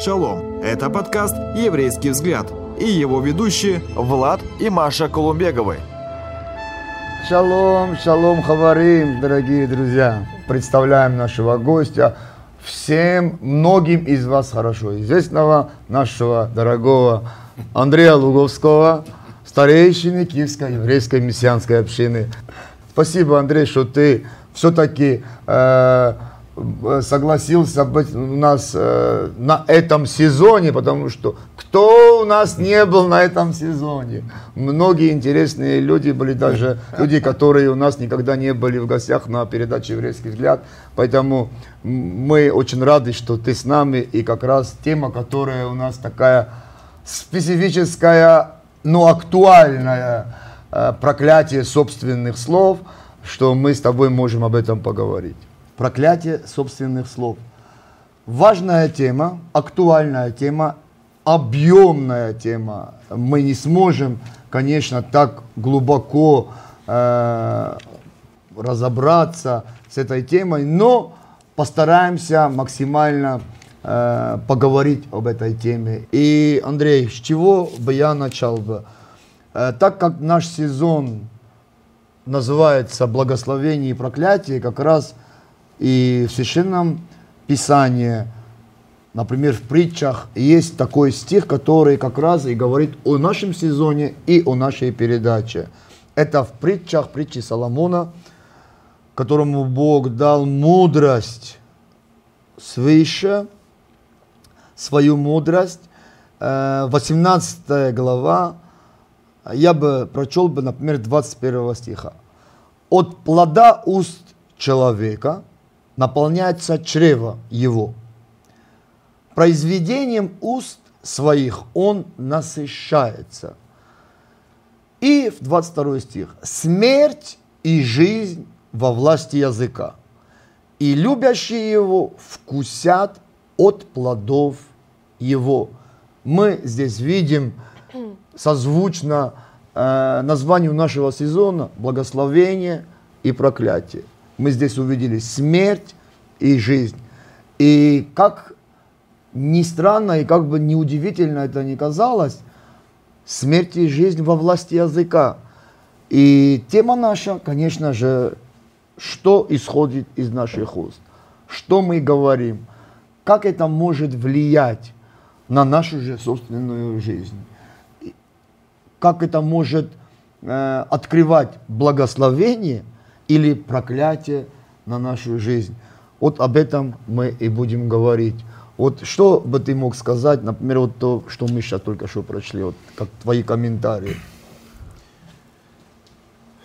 Шалом! Это подкаст «Еврейский взгляд» и его ведущие Влад и Маша Колумбеговы. Шалом, шалом, хаварим, дорогие друзья. Представляем нашего гостя, всем, многим из вас хорошо известного, нашего дорогого Андрея Луговского, старейшины Киевской еврейской мессианской общины. Спасибо, Андрей, что ты все-таки э, согласился быть у нас э, на этом сезоне, потому что кто у нас не был на этом сезоне? Многие интересные люди были, даже люди, которые у нас никогда не были в гостях на передаче «Еврейский взгляд». Поэтому мы очень рады, что ты с нами, и как раз тема, которая у нас такая специфическая, но актуальная, э, проклятие собственных слов, что мы с тобой можем об этом поговорить проклятие собственных слов. Важная тема, актуальная тема, объемная тема. Мы не сможем, конечно, так глубоко э, разобраться с этой темой, но постараемся максимально э, поговорить об этой теме. И, Андрей, с чего бы я начал бы? Э, так как наш сезон называется «Благословение и проклятие», как раз – и в Священном Писании, например, в притчах, есть такой стих, который как раз и говорит о нашем сезоне и о нашей передаче. Это в притчах, притчи Соломона, которому Бог дал мудрость свыше, свою мудрость. 18 э, глава, я бы прочел бы, например, 21 стиха. От плода уст человека – наполняется чрево его. Произведением уст своих он насыщается. И в 22 стих. Смерть и жизнь во власти языка. И любящие его вкусят от плодов его. Мы здесь видим созвучно э, названию нашего сезона благословение и проклятие мы здесь увидели смерть и жизнь. И как ни странно и как бы неудивительно это ни казалось, смерть и жизнь во власти языка. И тема наша, конечно же, что исходит из наших уст, что мы говорим, как это может влиять на нашу же собственную жизнь, как это может э, открывать благословение – или проклятие на нашу жизнь. Вот об этом мы и будем говорить. Вот что бы ты мог сказать, например, вот то, что мы сейчас только что прочли, вот как твои комментарии.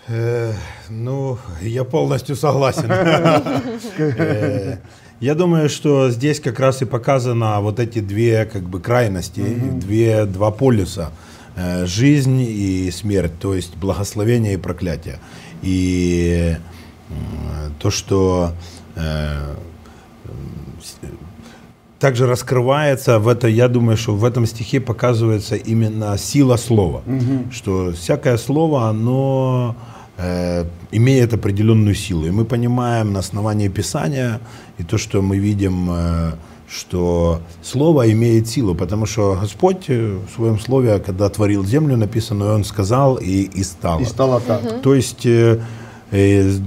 Э, ну, я полностью согласен. Э, я думаю, что здесь как раз и показано вот эти две как бы крайности, две, два полюса. Э, жизнь и смерть, то есть благословение и проклятие. И то, что э, также раскрывается в это, я думаю, что в этом стихе показывается именно сила слова, угу. что всякое слово, оно э, имеет определенную силу. И мы понимаем на основании Писания и то, что мы видим, э, что слово имеет силу, потому что Господь в своем слове, когда творил землю, написано, Он сказал и, и стало. И стало так. Угу. То есть э, и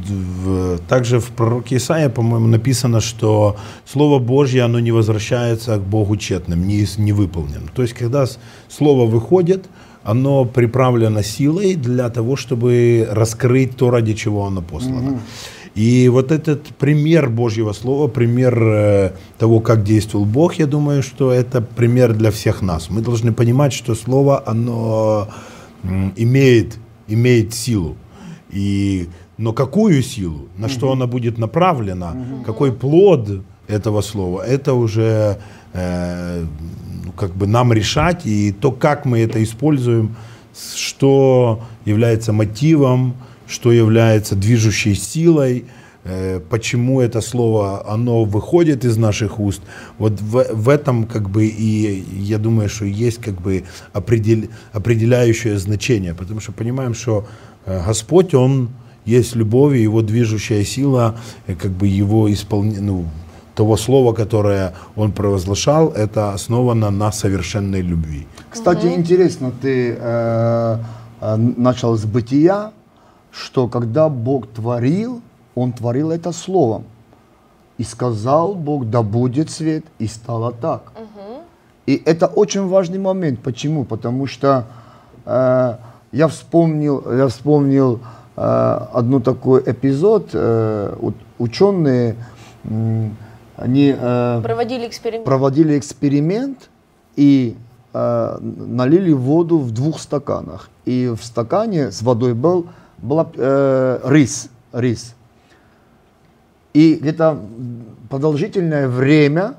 также в пророке Исаия, по-моему, написано, что Слово Божье, оно не возвращается к Богу тщетным, не, не выполненным. То есть, когда Слово выходит, оно приправлено силой для того, чтобы раскрыть то, ради чего оно послано. Mm-hmm. И вот этот пример Божьего Слова, пример э, того, как действовал Бог, я думаю, что это пример для всех нас. Мы должны понимать, что Слово, оно имеет, имеет силу. И но какую силу, на что она будет направлена, какой плод этого слова, это уже э, ну, как бы нам решать, и то, как мы это используем, что является мотивом, что является движущей силой, э, почему это слово, оно выходит из наших уст. Вот в, в этом как бы и я думаю, что есть как бы определ, определяющее значение, потому что понимаем, что э, Господь, Он есть любовь, и его движущая сила, э, как бы его исполнение, ну, того слова, которое он провозглашал, это основано на совершенной любви. Кстати, интересно, ты э, э, начал с бытия, что когда Бог творил, Он творил это словом. И сказал Бог, да будет свет, и стало так. И это очень важный момент. Почему? Потому что э, я вспомнил, я вспомнил э, одну такой эпизод. Э, ученые они э, Проводили эксперимент. проводили эксперимент и э, налили воду в двух стаканах. И в стакане с водой был была, э, рис, рис. И где-то продолжительное время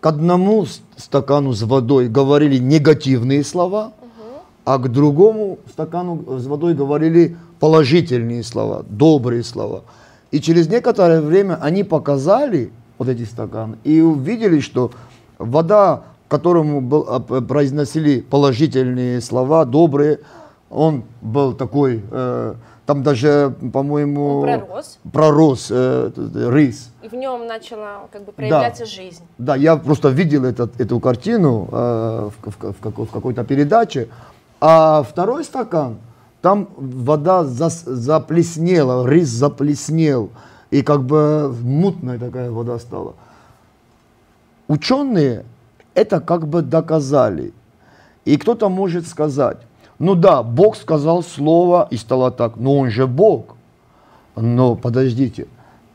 к одному стакану с водой говорили негативные слова, а к другому стакану с водой говорили положительные слова, добрые слова. И через некоторое время они показали вот эти стаканы и увидели, что вода, которому был, п- произносили положительные слова, добрые, он был такой, э, там даже, по-моему, пророс. пророс, э, т- рис. И в нем начала как бы проявляться жизнь. Да, я просто видел этот, эту картину э, в, в- в в какой-то передаче. А второй стакан, там вода зас- заплеснела, рис заплеснел. И как бы мутная такая вода стала. Ученые это как бы доказали. И кто-то может сказать, ну да, Бог сказал слово и стало так, но он же Бог. Но подождите,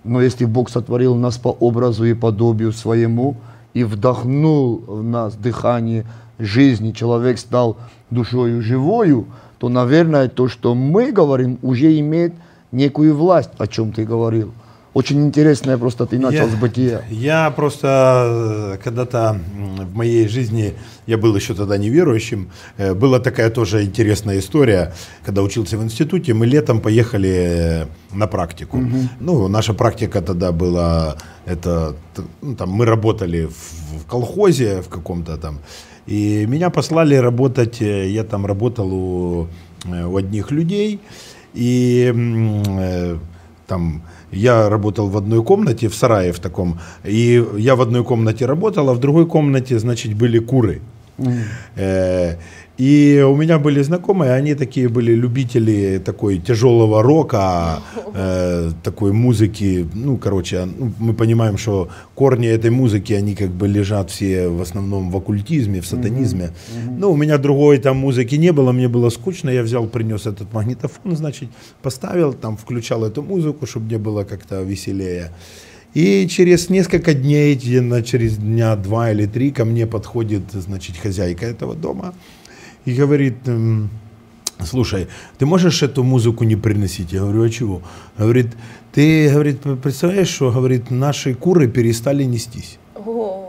но если Бог сотворил нас по образу и подобию своему и вдохнул в нас дыхание жизни, человек стал душою живою, то, наверное, то, что мы говорим, уже имеет некую власть, о чем ты говорил. Очень интересное, просто ты начал Я- с бытия. Я просто э, когда-то в моей жизни, я был еще тогда неверующим, э, была такая тоже интересная история, когда учился в институте, мы летом поехали э, на практику. Ну, наша практика тогда была, это, ну, там, мы работали в, в колхозе в каком-то там, и меня послали работать, я там работал у, у одних людей, и там я работал в одной комнате, в сарае в таком, и я в одной комнате работал, а в другой комнате, значит, были куры. Э, И у меня были знакомые, они такие были любители такой тяжелого рока, э, такой музыки. Ну, короче, ну, мы понимаем, что корни этой музыки, они как бы лежат все в основном в оккультизме, в сатанизме. Ну, у меня другой там музыки не было, мне было скучно, я взял, принес этот магнитофон, значит, поставил, там включал эту музыку, чтобы мне было как-то веселее. И через несколько дней, через дня два или три, ко мне подходит, значит, хозяйка этого дома и говорит, эм, слушай, ты можешь эту музыку не приносить? Я говорю, а чего? Говорит, ты, говорит, представляешь, что, говорит, наши куры перестали нестись. О,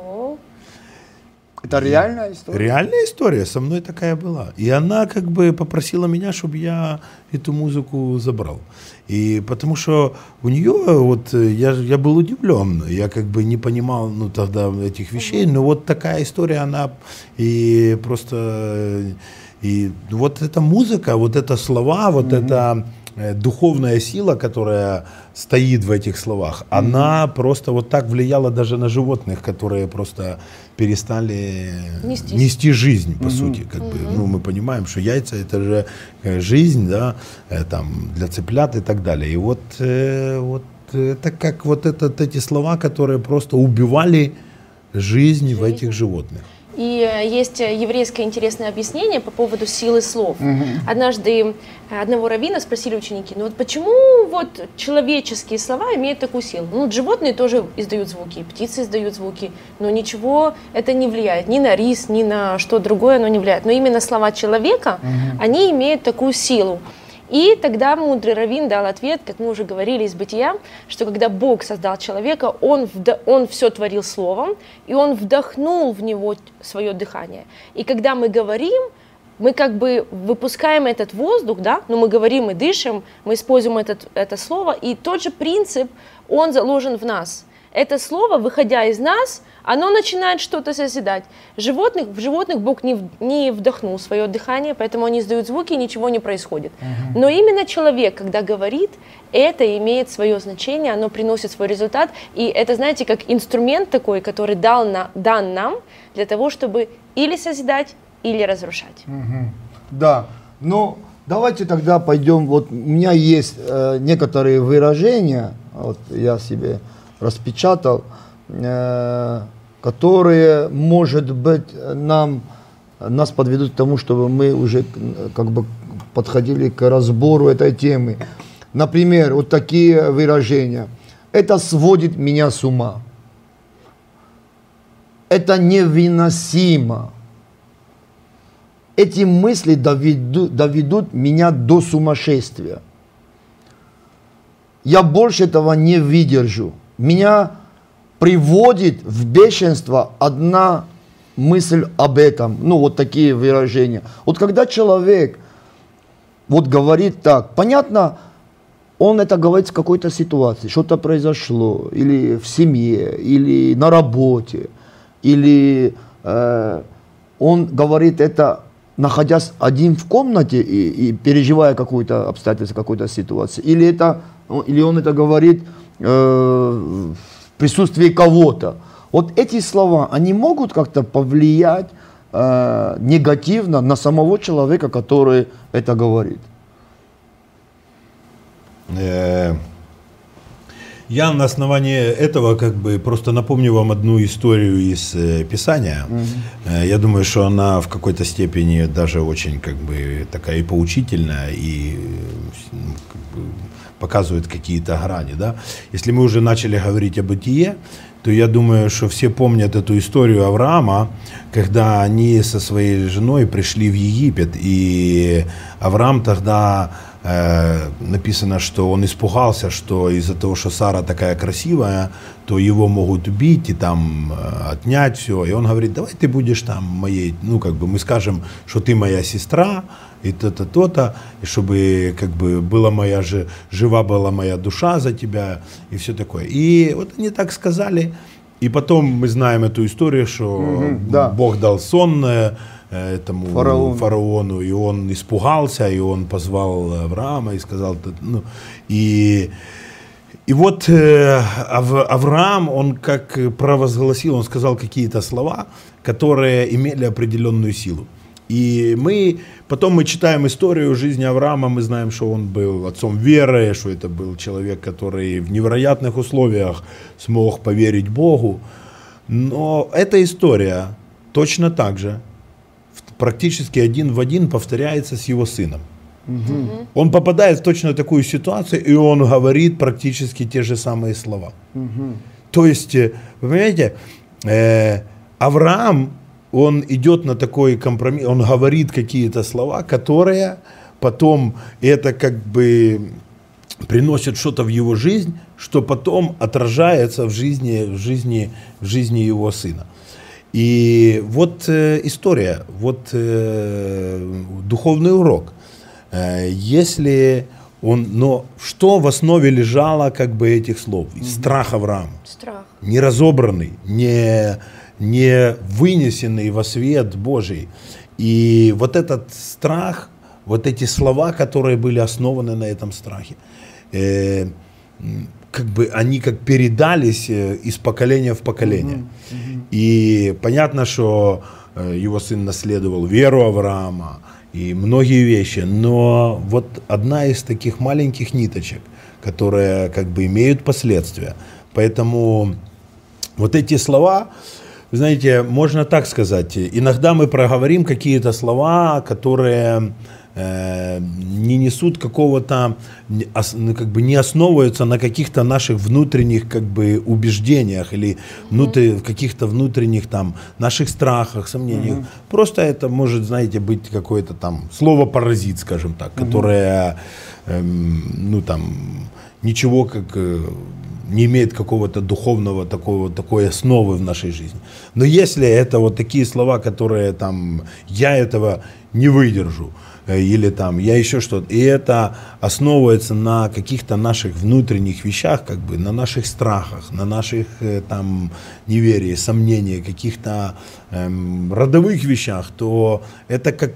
Это реальная история? Реальная история, со мной такая была. И она как бы попросила меня, чтобы я эту музыку забрал. И потому что у нее, вот я, я был удивлен, я как бы не понимал ну, тогда этих вещей, но вот такая история, она и просто, и вот эта музыка, вот это слова, вот эта э, духовная сила, которая стоит в этих словах, она просто вот так влияла даже на животных, которые просто перестали Нестись. нести жизнь, по сути, как бы. Ну, мы понимаем, что яйца это же э, жизнь, да, э, там, для цыплят и так далее. И вот, э, вот это как вот этот, эти слова, которые просто убивали жизнь в этих животных. И э, есть э, еврейское интересное объяснение по поводу силы слов. Однажды э, одного раввина спросили ученики, ну вот почему вот человеческие слова имеют такую силу? Ну, вот животные тоже издают звуки, птицы издают звуки, но ничего это не влияет, ни на рис, ни на что другое оно не влияет. Но именно слова человека, они имеют такую силу. И тогда мудрый раввин дал ответ, как мы уже говорили из бытия, что когда Бог создал человека, он, вда- он все творил словом, и он вдохнул в него свое дыхание. И когда мы говорим, мы как бы выпускаем этот воздух, да, но мы говорим, мы дышим, мы используем этот, это слово, и тот же принцип, он заложен в нас. Это слово, выходя из нас, оно начинает что-то созидать. Животных, в животных Бог не, не вдохнул свое дыхание, поэтому они издают звуки, и ничего не происходит. uh Но именно человек, когда говорит, это имеет свое значение, оно приносит свой результат, и это, знаете, как инструмент такой, который дал на, дан нам для того, чтобы или созидать, или разрушать. uh Да, но давайте тогда пойдем, вот у меня есть э, некоторые выражения, вот я себе распечатал, э, которые, может быть, нам, нас подведут к тому, чтобы мы уже как бы подходили к разбору этой темы. Например, вот такие выражения. Это сводит меня с ума. Это невыносимо. Эти мысли доведут, доведут меня до сумасшествия. Я больше этого не выдержу меня приводит в бешенство одна мысль об этом. Ну, вот такие выражения. Вот когда человек вот говорит так, понятно, он это говорит в какой-то ситуации, что-то произошло, или в семье, или на работе, или э, он говорит это, находясь один в комнате и, и переживая какую-то обстоятельство, какую-то ситуацию, или, это, или он это говорит э, в присутствии кого-то. Вот эти слова, они могут как-то повлиять э, негативно на самого человека, который это говорит? Э, я на основании этого как бы просто напомню вам одну историю из э, Писания. Mm-hmm. Э, я думаю, что она в какой-то степени даже очень как бы такая и поучительная, и ну, как бы, показывает какие-то грани. Да? Если мы уже начали говорить о бытие, то я думаю, что все помнят эту историю Авраама, когда они со своей женой пришли в Египет, и Авраам тогда э, написано, что он испугался, что из-за того, что Сара такая красивая, то его могут убить и там э, отнять все. И он говорит, давай ты будешь там моей, ну как бы мы скажем, что ты моя сестра, и то-то, то-то, и чтобы как бы была моя же, жива была моя душа за тебя, и все такое. И вот они так сказали, и потом мы знаем эту историю, что угу, да. Бог дал сон э, этому фараону. фараону, и он испугался, и он позвал Авраама и сказал, ну, и и вот э, Ав, Авраам, он как провозгласил, он сказал какие-то слова, которые имели определенную силу. И мы, потом мы читаем историю жизни Авраама, мы знаем, что он был отцом веры, что это был человек, который в невероятных условиях смог поверить Богу. Но эта история точно так же, практически один в один повторяется с его сыном. Угу. Он попадает в точно такую ситуацию, и он говорит практически те же самые слова. Угу. То есть, э, вы понимаете, э, Авраам он идет на такой компромисс, он говорит какие-то слова, которые потом это как бы приносит что-то в его жизнь, что потом отражается в жизни, в жизни, в жизни его сына. И вот э, история, вот э, духовный урок. Э, если он, но что в основе лежало как бы этих слов? Страх Авраама. Страх. Не разобранный, не не вынесенный во свет Божий. И вот этот страх, вот эти слова, которые были основаны на этом страхе, э, как бы они как передались э, из поколения в поколение. Mm-hmm. Mm-hmm. И понятно, что э, его сын наследовал веру Авраама и многие вещи, но вот одна из таких маленьких ниточек, которые как бы имеют последствия. Поэтому вот эти слова, знаете, можно так сказать, иногда мы проговорим какие-то слова, которые э, не несут какого-то, ну, как бы не основываются на каких-то наших внутренних как бы убеждениях или внутри, каких-то внутренних там наших страхах, сомнениях. Mm-hmm. Просто это может, знаете, быть какое-то там слово паразит, скажем так, mm-hmm. которое, э, ну там, ничего как э, не имеет какого-то духовного такого, такой основы в нашей жизни. Но если это вот такие слова, которые там, я этого не выдержу, э, или там я еще что-то. И это основывается на каких-то наших внутренних вещах, как бы на наших страхах, на наших э, там неверии, сомнениях, каких-то эм, родовых вещах, то это как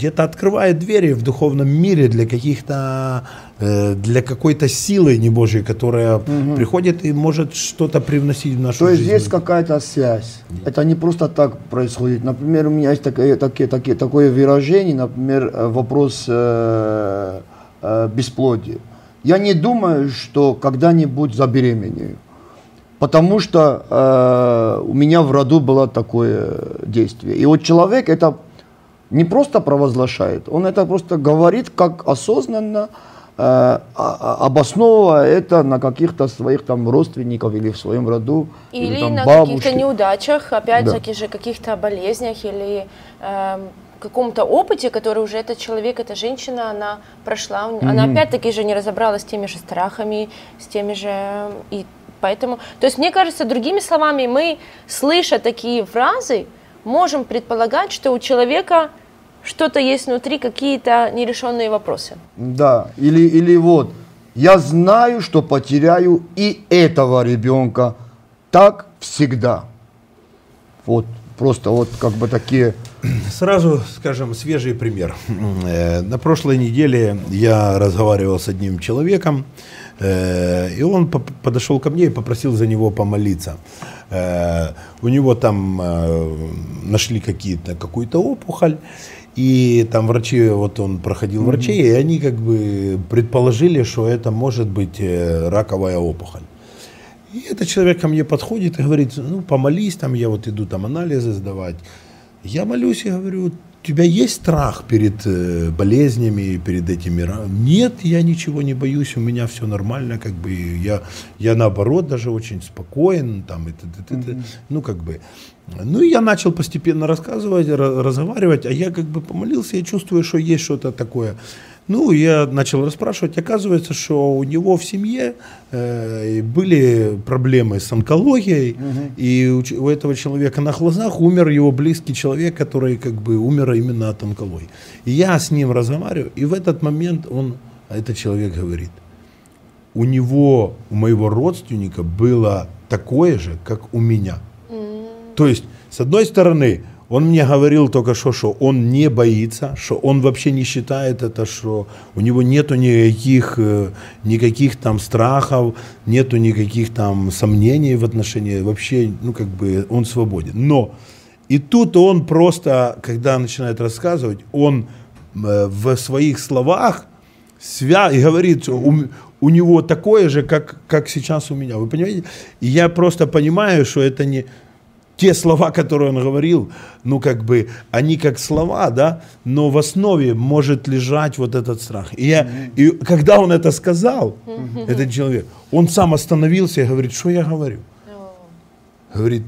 где-то открывает двери в духовном мире для каких-то э, для какой-то силы небожьей, которая угу. приходит и может что-то привносить в нашу То жизнь. есть есть какая-то связь. Нет. Это не просто так происходит. Например, у меня есть такое, такие, такие, такое выражение, например, э, вопрос э, э, бесплодия. Я не думаю, что когда-нибудь забеременею. Потому что э, у меня в роду было такое действие. И вот человек это не просто провозглашает, он это просто говорит как осознанно, э, а, а, обосновывая это на каких-то своих там родственников или в своем роду. Или, или там, на каких-то неудачах, опять-таки да. же, каких-то болезнях или э, каком-то опыте, который уже этот человек, эта женщина, она прошла. Mm-hmm. Она опять-таки же не разобралась с теми же страхами, с теми же... И поэтому... То есть, мне кажется, другими словами, мы, слыша такие фразы, можем предполагать, что у человека что-то есть внутри, какие-то нерешенные вопросы. Да, или, или вот, я знаю, что потеряю и этого ребенка. Так всегда. Вот, просто вот как бы такие... Сразу, скажем, свежий пример. Э, на прошлой неделе я разговаривал с одним человеком, э, и он подошел ко мне и попросил за него помолиться. Э, у него там нашли какие-то, какую-то опухоль, и там врачи, вот он проходил врачей, и они как бы предположили, что это может быть э, раковая опухоль. И этот человек ко мне подходит и говорит, ну помолись, там я вот иду там анализы сдавать. Я молюсь и говорю, у тебя есть страх перед э, болезнями, перед этими? Нет, я ничего не боюсь, у меня все нормально, как бы я, я наоборот даже очень спокоен, там, и, и, и, и, ну как бы. Ну, и я начал постепенно рассказывать, разговаривать, а я как бы помолился, я чувствую, что есть что-то такое. Ну, я начал расспрашивать, оказывается, что у него в семье э, были проблемы с онкологией, угу. и у, у этого человека на глазах умер его близкий человек, который как бы умер именно от онкологии. И я с ним разговариваю, и в этот момент он, этот человек говорит, у него, у моего родственника было такое же, как у меня – то есть, с одной стороны, он мне говорил только что, что он не боится, что он вообще не считает это, что у него нету никаких, э, никаких там страхов, нету никаких там сомнений в отношении, вообще, ну как бы он свободен. Но и тут он просто, когда начинает рассказывать, он э, в своих словах свя и говорит, у, у него такое же, как, как сейчас у меня. Вы понимаете? И я просто понимаю, что это не те слова, которые он говорил, ну как бы, они как слова, да, но в основе может лежать вот этот страх. И, я, и когда он это сказал, этот человек, он сам остановился и говорит, что я говорю? Говорит,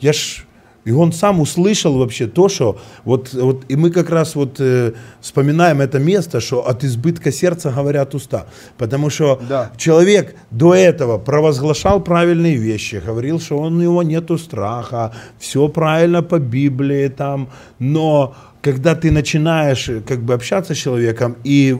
я ж и он сам услышал вообще то, что вот, вот и мы как раз вот э, вспоминаем это место, что от избытка сердца говорят уста. Потому что да. человек до этого провозглашал правильные вещи, говорил, что он, у него нету страха, все правильно по Библии там, но когда ты начинаешь э, как бы общаться с человеком и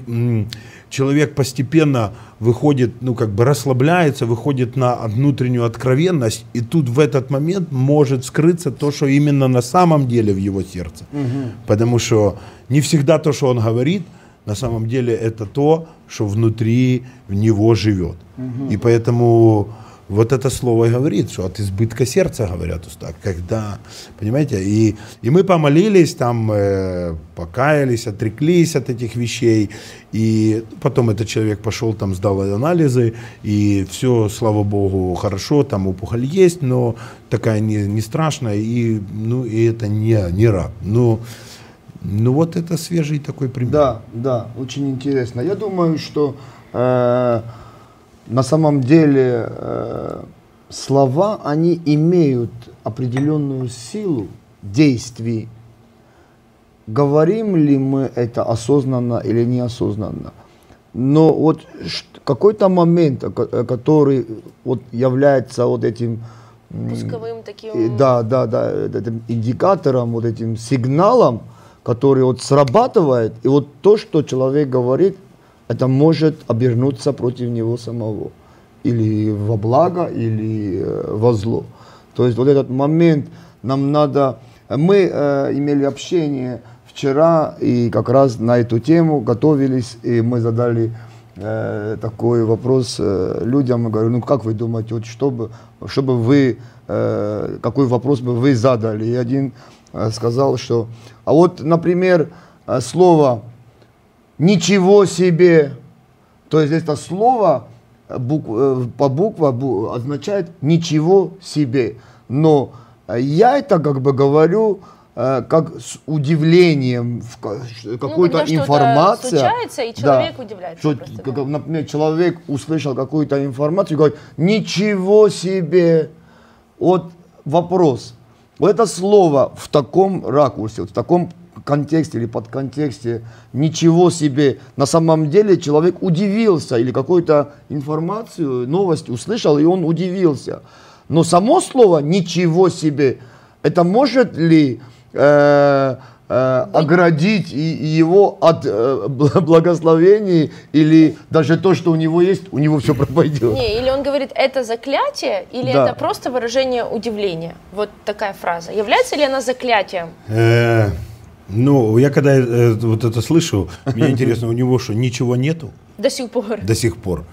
человек постепенно выходит, ну, как бы расслабляется, выходит на внутреннюю откровенность, и тут в этот момент может скрыться то, что именно на самом деле в его сердце. Угу. Потому что не всегда то, что он говорит, на самом деле это то, что внутри в него живет. Угу. И поэтому вот это слово и говорит, что от избытка сердца говорят уста. Когда, понимаете, и, и мы помолились, там э, покаялись, отреклись от этих вещей, и потом этот человек пошел, там сдал анализы, и все, слава богу, хорошо, там опухоль есть, но такая не, не страшная, и, ну, и это не, не рак. Ну, ну вот это свежий такой пример. Да, да, очень интересно. Я думаю, что э, на самом деле э, слова, они имеют определенную силу действий. Говорим ли мы это осознанно или неосознанно? Но вот какой-то момент, который вот является вот этим пусковым таким. Да, да, да, этим индикатором, вот этим сигналом, который вот срабатывает, и вот то, что человек говорит, это может обернуться против него самого. Или во благо, или э, во зло. То есть вот этот момент нам надо... Мы э, имели общение вчера и как раз на эту тему готовились, и мы задали э, такой вопрос э, людям. Мы говорю, ну как вы думаете, вот чтобы, чтобы вы, э, какой вопрос бы вы задали? И один э, сказал, что, а вот, например, э, слово «ничего себе», то есть это слово э, бук, э, по буква бу, означает «ничего себе». Но э, я это как бы говорю как с удивлением в ш- какой-то что-то информация. случается, и человек удивляется Что, просто, как, да. например, человек услышал какую-то информацию и говорит, ничего себе. Вот вопрос. Вот это слово в таком ракурсе, вот в таком контексте или подконтексте, ничего себе. На самом деле человек удивился или какую-то информацию, новость услышал, и он удивился. Но само слово «ничего себе» это может ли э, э, оградить и- и его от э, бл- благословений или даже то, что у него есть, у него все пропадет? Не, или он говорит, это заклятие, или Да. это просто выражение удивления. Вот такая фраза. Является ли она заклятием? Э, ну, я когда э, вот это слышу, мне интересно, у него что, ничего нету До сих пор. до сих пор?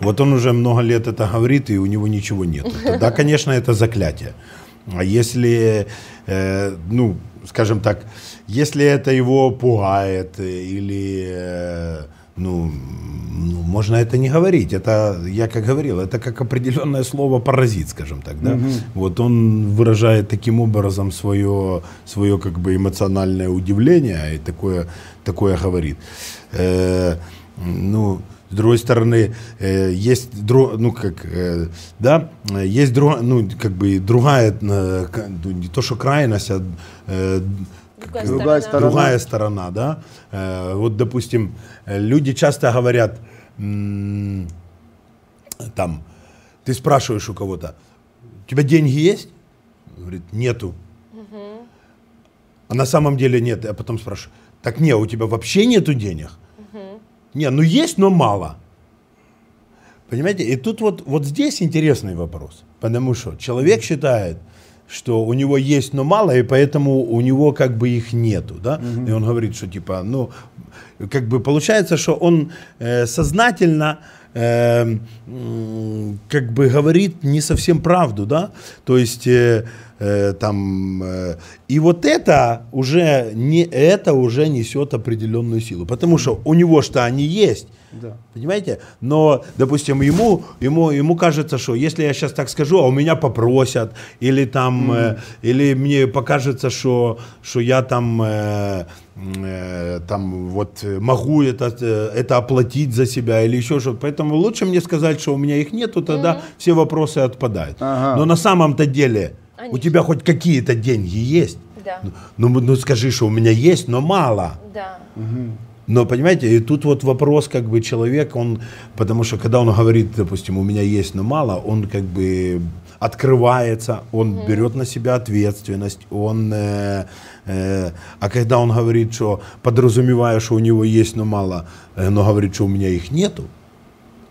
Вот он уже много лет это говорит, и у него ничего нету. Тогда, конечно, это заклятие. А если, э, ну, скажем так, если это его пугает э, или, э, ну, ну, можно это не говорить. Это, я как говорил, это как определенное слово паразит, скажем так, да. Вот он выражает таким образом свое, свое как бы эмоциональное удивление и такое, такое говорит. Э, ну, с другой стороны, э, есть, дру- ну, как, э, да, есть, друг- ну, как бы другая, э, ну, не то, что крайность, а э, Другая Другая сторона. другая сторона, да. Э, вот, допустим, люди часто говорят, м, там, ты спрашиваешь у кого-то, у тебя деньги есть? Говорит, нету. А на самом деле нет. А потом спрашиваю, так не, у тебя вообще нету денег? Не, ну есть, но мало. Понимаете? И тут вот, вот здесь интересный вопрос. Потому что человек считает, что у него есть, но мало, и поэтому у него как бы их нету. Да? И он говорит, что типа, ну, как бы получается, что он э, сознательно э, как бы говорит не совсем правду, да, то есть э, э, там э, и вот это уже не это уже несет определенную силу, потому что у него что они есть, Да. Понимаете? Но, допустим, ему, ему, ему кажется, что если я сейчас так скажу, а у меня попросят, или там, э, или мне покажется, что, что я там, э, э, там вот могу это, это оплатить за себя или еще что-то. Поэтому лучше мне сказать, что у меня их нету, тогда все вопросы отпадают. Ага. Но на самом-то деле у Они тебя хоть какие-то деньги есть. Да. Ну, ну скажи, что у меня есть, но мало. Да. Но понимаете, и тут вот вопрос, как бы человек, он, потому что когда он говорит, допустим, у меня есть, но мало, он как бы открывается, он берет на себя ответственность, он, э, э, а когда он говорит, что подразумевая, что у него есть, но мало, э, но говорит, что у меня их нету,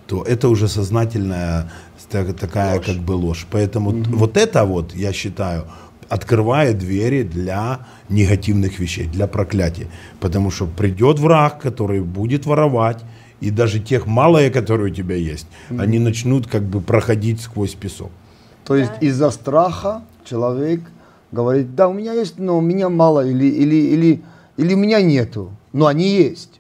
то это уже сознательная ста- такая как бы ложь. Поэтому т- вот это вот, я считаю, открывает двери для негативных вещей, для проклятий. Потому что придет враг, который будет воровать, и даже тех малые, которые у тебя есть, они начнут как бы проходить сквозь песок. То есть из-за страха человек говорит, да, у меня есть, но у меня мало, или, или, или, или у меня нету. Но они есть.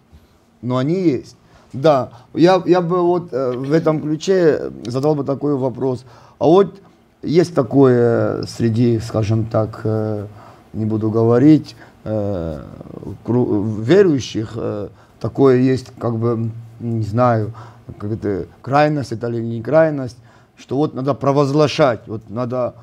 Но они есть. Да, я, я бы вот э, в этом ключе задал бы такой вопрос. А вот есть такое среди, скажем так, э, не буду говорить, э, верующих, э, такое есть, как бы, не знаю, как это, крайность это или не крайность, что вот надо провозглашать, вот надо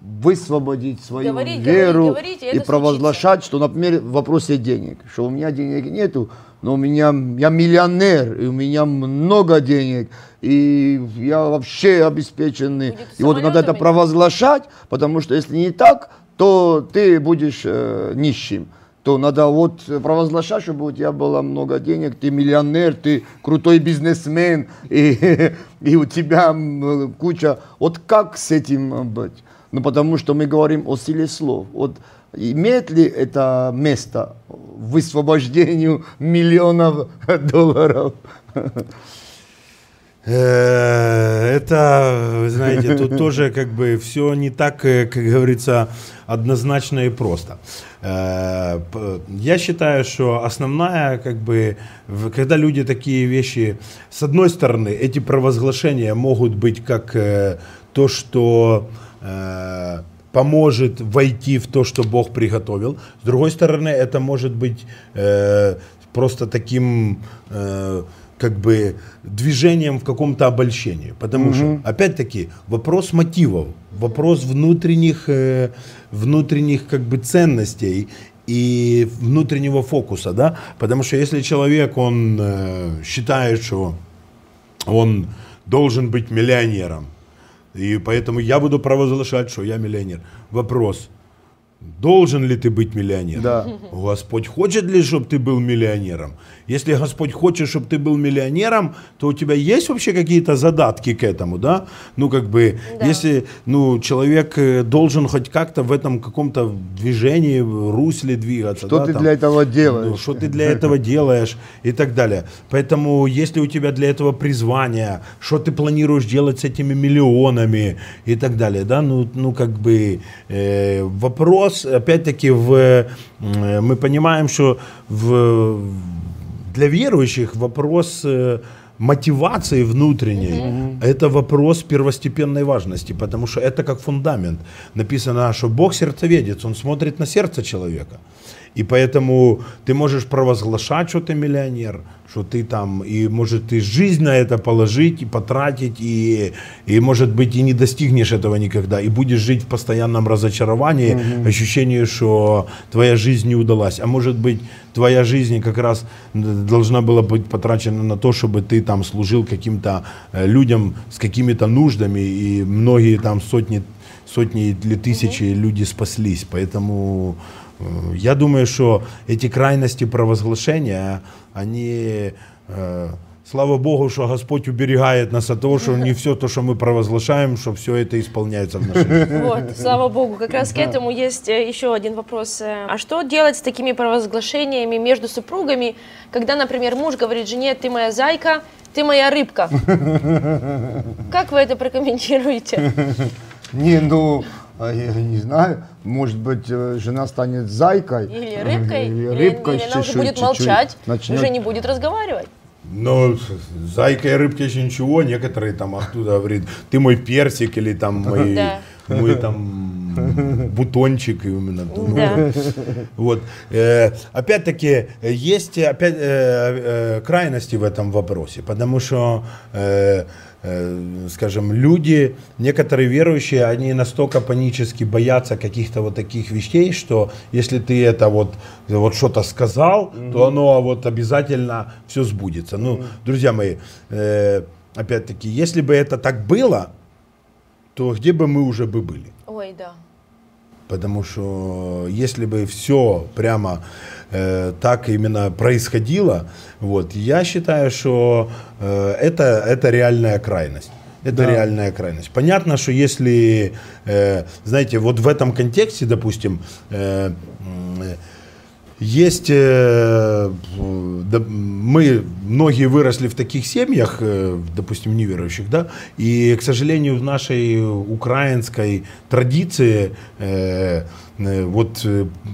высвободить свою Говорить, веру говорить, говорить, и и провозглашать, что, например, в вопросе денег, что у меня денег нету, но у меня я миллионер, и у меня много денег, и я вообще обеспеченный. Будет и вот надо это провозглашать, потому что если не так, то ты будешь э, нищим. то надо вот провозглашать, чтобы у тебя было много денег, ты миллионер, ты крутой бизнесмен, и, и у тебя куча... Вот как с этим быть? Ну, потому что мы говорим о силе слов. Вот имеет ли это место в высвобождении миллионов долларов? Э, Это, вы знаете, тут тоже как бы все не так, э, как говорится, однозначно и просто. Э, Я считаю, что основная, как бы, когда люди такие вещи, с одной стороны, эти провозглашения могут быть как то, что поможет войти в то, что Бог приготовил. С другой стороны, это может быть э, просто таким э, как бы движением в каком-то обольщении. Потому что, опять-таки, вопрос мотивов, вопрос внутренних, э, внутренних как бы ценностей и внутреннего фокуса, да, потому что если человек, он э, считает, что он должен быть миллионером, и поэтому я буду провозглашать, что я миллионер. Вопрос, должен ли ты быть миллионером? Да. Господь хочет ли, чтобы ты был миллионером? Если Господь хочет, чтобы ты был миллионером, то у тебя есть вообще какие-то задатки к этому, да? Ну, как бы, Да. если, ну, человек э, должен хоть как-то в этом каком-то движении, русле двигаться. Что да, ты там. для этого Ну, делаешь? что ты для этого делаешь и так далее. Поэтому, если у тебя для этого призвание, что ты планируешь делать с этими миллионами и так далее, да, ну, ну как бы э, вопрос, опять-таки, в, э, мы понимаем, что в, для верующих вопрос э, мотивации внутренней это вопрос первостепенной важности, потому что это как фундамент. Написано, что Бог сердцеведец, Он смотрит на сердце человека. И поэтому ты можешь провозглашать, что ты миллионер, что ты там, и может ты жизнь на это положить и потратить, и, и может быть и не достигнешь этого никогда, и будешь жить в постоянном разочаровании, ощущении, что твоя жизнь не удалась. А может быть твоя жизнь как раз должна была быть потрачена на то, чтобы ты там служил каким-то э, людям с какими-то нуждами, и многие там сотни, сотни или тысячи люди спаслись. Поэтому я думаю, что эти крайности провозглашения, они, э, слава Богу, что Господь уберегает нас от того, что не все то, что мы провозглашаем, что все это исполняется в нашей жизни. Вот, слава богу. Как раз к этому есть э, еще один вопрос. Э, А что делать с такими провозглашениями между супругами, когда, например, муж говорит жене, ты моя зайка, ты моя рыбка? Как вы это прокомментируете? Не, ну, я не знаю, может быть, э, жена станет зайкой. Или рыбкой? Или Или, рыбкой или с она уже будет чуть-чуть. молчать, Начнет- уже не будет разговаривать? Но зайка и рыбка еще ничего, некоторые там оттуда говорят, ты мой персик или там мой, Да. мой там бутончик именно. Да. Вот. Э, опять-таки, есть опять, э, э, крайности в этом вопросе, потому что, э, э, скажем, люди, некоторые верующие, они настолько панически боятся каких-то вот таких вещей, что если ты это вот, вот что-то сказал, то оно вот обязательно все сбудется. Ну, друзья мои, э, опять-таки, если бы это так было, то где бы мы уже бы были? Ой, да. Потому что если бы все прямо э, так именно происходило, вот, я считаю, что э, это, это реальная крайность. Это реальная крайность. Понятно, что если, э, знаете, вот в этом контексте, допустим, э, э, есть, э, да, мы многие выросли в таких семьях, э, допустим, неверующих, да, и, к сожалению, в нашей украинской традиции э, э, вот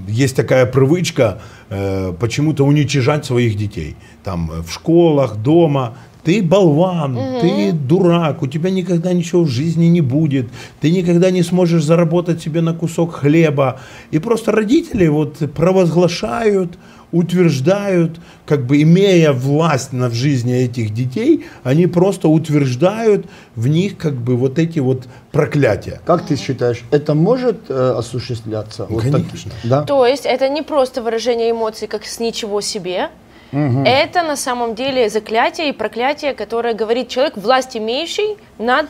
есть такая привычка э, почему-то уничижать своих детей, там в школах, дома. Ты болван, ты дурак, у тебя никогда ничего в жизни не будет, ты никогда не сможешь заработать себе на кусок хлеба. И просто родители вот провозглашают, утверждают, как бы имея власть над жизнью этих детей, они просто утверждают в них как бы вот эти вот проклятия. Как ты считаешь, это может э, осуществляться? Вот так- да? То есть это не просто выражение эмоций, как с ничего себе. Это на самом деле заклятие и проклятие, которое говорит человек, власть имеющий над...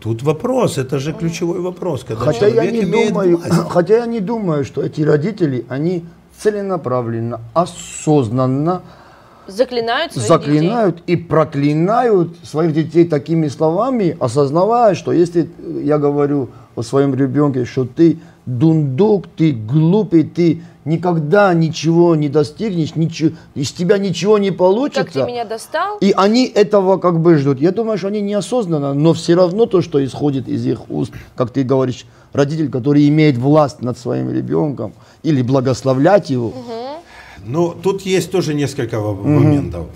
Тут вопрос, это же ключевой вопрос, когда Хотя я, не имеет думаю, власть. хотя я не думаю, что эти родители, они целенаправленно, осознанно Заклинают своих заклинают и проклинают своих детей такими словами, осознавая, что если я говорю о своем ребенке, что ты дундук, ты глупый, ты никогда ничего не достигнешь, ничего, из тебя ничего не получится. Как ты меня достал? И они этого как бы ждут. Я думаю, что они неосознанно, но все равно то, что исходит из их уст, как ты говоришь, родитель, который имеет власть над своим ребенком или благословлять его, Ну, тут есть тоже несколько во- моментов.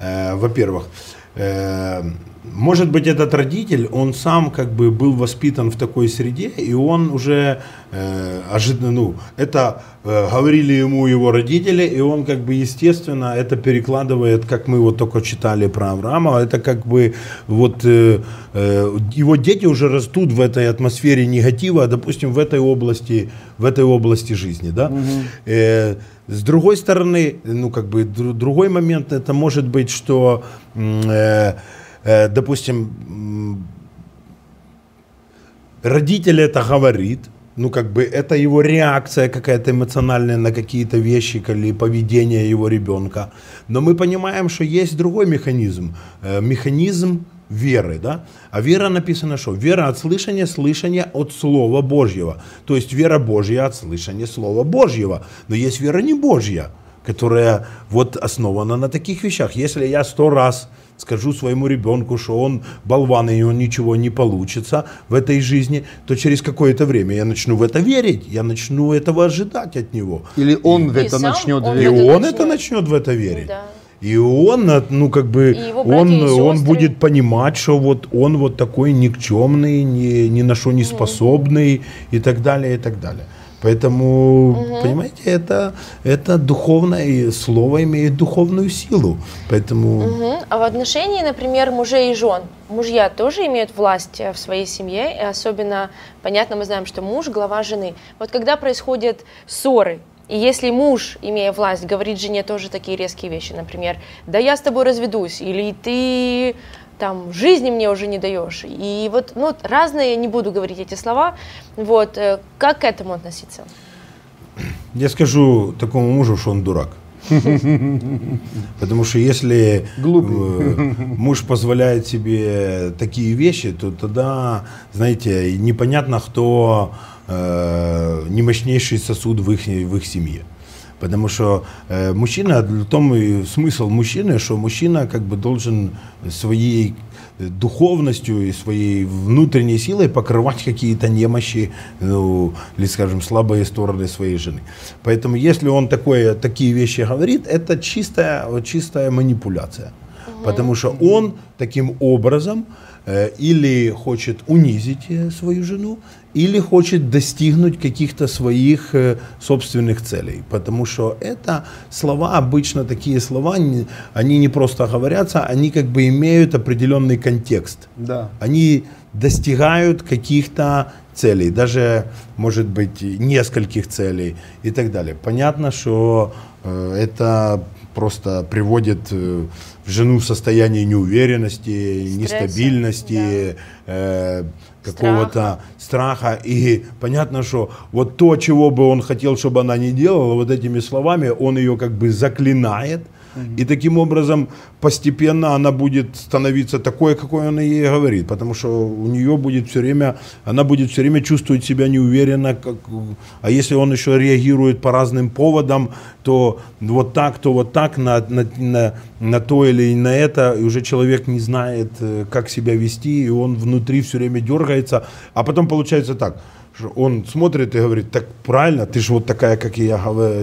Э, во-первых, э, может быть, этот родитель, он сам как бы был воспитан в такой среде, и он уже э, ожида- ну, это э, говорили ему его родители, и он как бы естественно это перекладывает, как мы вот только читали про Авраама, это как бы вот э, э, его дети уже растут в этой атмосфере негатива, допустим, в этой области, в этой области жизни, да. Э, с другой стороны, ну как бы дру- другой момент, это может быть, что, э, э, допустим, родитель это говорит, ну как бы это его реакция какая-то эмоциональная на какие-то вещи или поведение его ребенка. Но мы понимаем, что есть другой механизм, э, механизм веры, да? А вера написано что? Вера от слышания, слышание от Слова Божьего. То есть вера Божья от слышания Слова Божьего. Но есть вера не Божья, которая вот основана на таких вещах. Если я сто раз скажу своему ребенку, что он болван и у него ничего не получится в этой жизни, то через какое-то время я начну в это верить, я начну этого ожидать от него. или он в И это сам начнет он И в верить. это он это начнет. начнет в это верить. Да. И он, э, ну как бы, он, и он будет понимать, что вот он вот такой никчемный, ни, ни на что не способный и так далее, и так далее. Поэтому, понимаете, это, это духовное слово имеет духовную силу. Поэтому Мгм. А в отношении, например, мужей и жен, мужья тоже имеют власть э, в своей семье, и особенно, понятно, мы знаем, что муж – глава жены. Вот когда происходят ссоры, и если муж, имея власть, говорит жене тоже такие резкие вещи, например, «да я с тобой разведусь», или «ты там жизни мне уже не даешь». И вот ну, разные, я не буду говорить эти слова, вот, э, как к этому относиться? я скажу такому мужу, что он дурак. Потому что если э, муж позволяет себе такие вещи, то тогда, знаете, непонятно, кто э, не мощнейший сосуд в их, в их семье. Потому что э, мужчина, в том и смысл мужчины, что мужчина как бы должен своей э, духовностью и своей внутренней силой покрывать какие-то немощи, ну, или, скажем, слабые стороны своей жены. Поэтому, если он такое, такие вещи говорит, это чистая, чистая манипуляция. Потому что он таким образом или хочет унизить э, свою жену, или хочет достигнуть каких-то своих э, собственных целей. Потому что это слова, обычно такие слова, они не просто говорятся, они как бы имеют определенный контекст. Да. Они достигают каких-то целей, даже, может быть, нескольких целей и так далее. Понятно, что э, это просто приводит э, в жену в состояние неуверенности, Стресса, нестабильности, э, какого-то страха. И понятно, что вот то, чего бы он хотел, чтобы она не делала, вот этими словами он ее как бы заклинает. И таким образом постепенно она будет становиться такой, какой он ей говорит, потому что у нее будет все время, она будет все время чувствовать себя неуверенно, как, а если он еще реагирует по разным поводам, то вот так, то вот так на, на, на, на то или на это, и уже человек не знает, э, как себя вести, и он внутри все время дергается, а потом получается так, он смотрит и говорит, так правильно, ты же вот такая, как я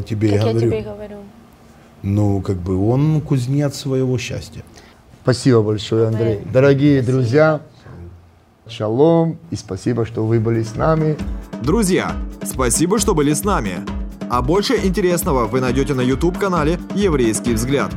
тебе и Как я говорю. тебе и говорю. Ну, как бы он кузнец своего счастья. Спасибо большое, Андрей. Дорогие друзья, шалом и спасибо, что вы были с нами. Друзья, спасибо, что были с нами. А больше интересного вы найдете на YouTube-канале «Еврейский взгляд».